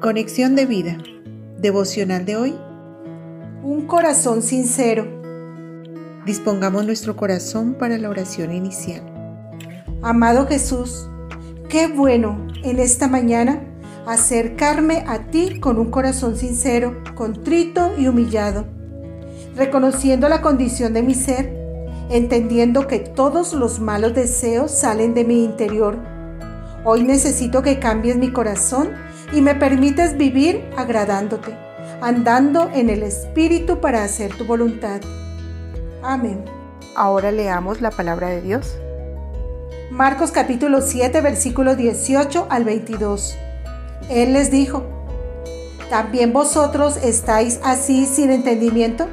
Conexión de vida. Devocional de hoy. Un corazón sincero. Dispongamos nuestro corazón para la oración inicial. Amado Jesús, qué bueno en esta mañana acercarme a ti con un corazón sincero, contrito y humillado, reconociendo la condición de mi ser, entendiendo que todos los malos deseos salen de mi interior. Hoy necesito que cambies mi corazón y me permites vivir agradándote, andando en el Espíritu para hacer tu voluntad. Amén. Ahora leamos la palabra de Dios. Marcos capítulo 7 versículos 18 al 22. Él les dijo, ¿también vosotros estáis así sin entendimiento?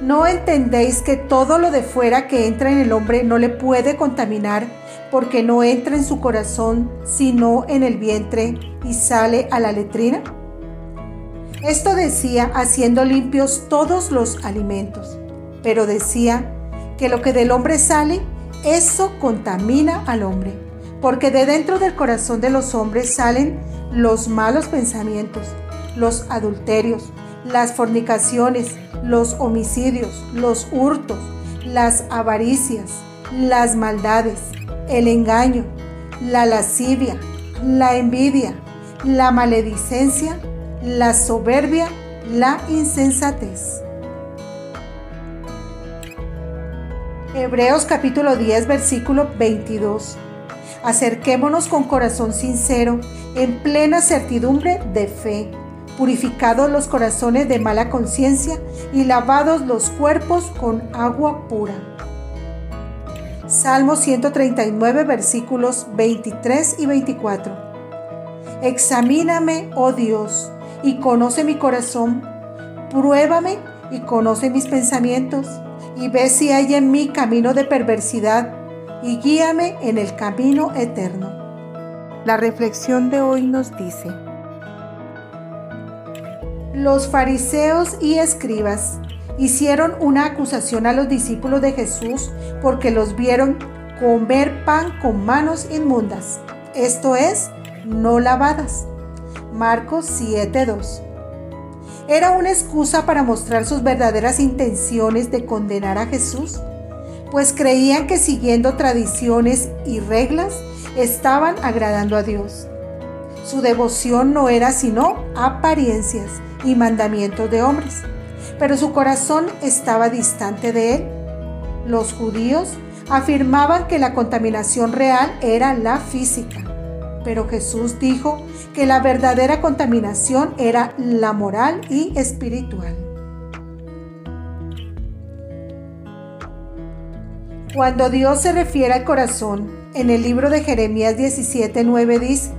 ¿No entendéis que todo lo de fuera que entra en el hombre no le puede contaminar porque no entra en su corazón sino en el vientre y sale a la letrina? Esto decía haciendo limpios todos los alimentos, pero decía que lo que del hombre sale, eso contamina al hombre, porque de dentro del corazón de los hombres salen los malos pensamientos, los adulterios, las fornicaciones, los homicidios, los hurtos, las avaricias, las maldades, el engaño, la lascivia, la envidia, la maledicencia, la soberbia, la insensatez. Hebreos capítulo 10 versículo 22. Acerquémonos con corazón sincero, en plena certidumbre de fe, purificados los corazones de mala conciencia y lavados los cuerpos con agua pura. Salmo 139 versículos 23 y 24. Examíname, oh Dios, y conoce mi corazón. Pruébame y conoce mis pensamientos, y ve si hay en mí camino de perversidad, y guíame en el camino eterno. La reflexión de hoy nos dice, los fariseos y escribas hicieron una acusación a los discípulos de Jesús porque los vieron comer pan con manos inmundas, esto es, no lavadas. Marcos 7:2. ¿Era una excusa para mostrar sus verdaderas intenciones de condenar a Jesús? Pues creían que siguiendo tradiciones y reglas estaban agradando a Dios. Su devoción no era sino apariencias y mandamientos de hombres, pero su corazón estaba distante de él. Los judíos afirmaban que la contaminación real era la física pero Jesús dijo que la verdadera contaminación era la moral y espiritual. Cuando Dios se refiere al corazón, en el libro de Jeremías 17:9 dice,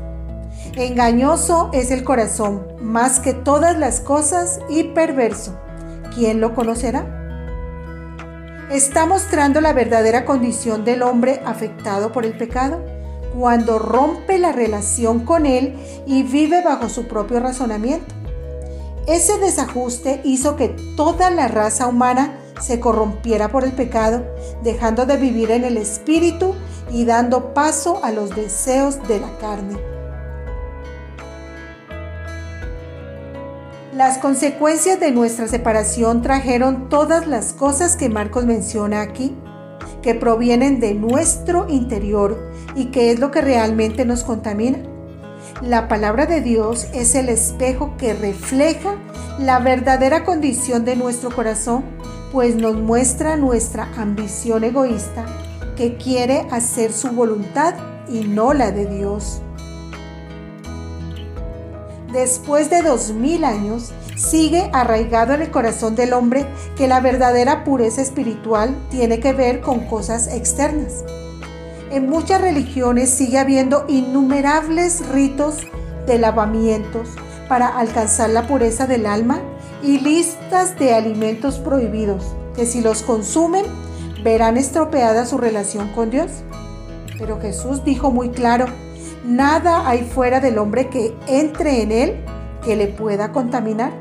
Engañoso es el corazón, más que todas las cosas, y perverso. ¿Quién lo conocerá? Está mostrando la verdadera condición del hombre afectado por el pecado cuando rompe la relación con Él y vive bajo su propio razonamiento. Ese desajuste hizo que toda la raza humana se corrompiera por el pecado, dejando de vivir en el espíritu y dando paso a los deseos de la carne. Las consecuencias de nuestra separación trajeron todas las cosas que Marcos menciona aquí que provienen de nuestro interior y que es lo que realmente nos contamina. La palabra de Dios es el espejo que refleja la verdadera condición de nuestro corazón, pues nos muestra nuestra ambición egoísta que quiere hacer su voluntad y no la de Dios. Después de dos mil años, sigue arraigado en el corazón del hombre que la verdadera pureza espiritual tiene que ver con cosas externas. En muchas religiones sigue habiendo innumerables ritos de lavamientos para alcanzar la pureza del alma y listas de alimentos prohibidos que si los consumen verán estropeada su relación con Dios. Pero Jesús dijo muy claro, nada hay fuera del hombre que entre en él que le pueda contaminar.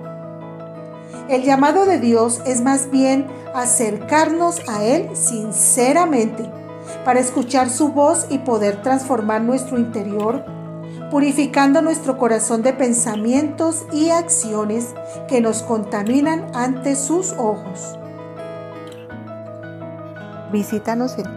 El llamado de Dios es más bien acercarnos a Él sinceramente para escuchar su voz y poder transformar nuestro interior, purificando nuestro corazón de pensamientos y acciones que nos contaminan ante sus ojos. Visítanos en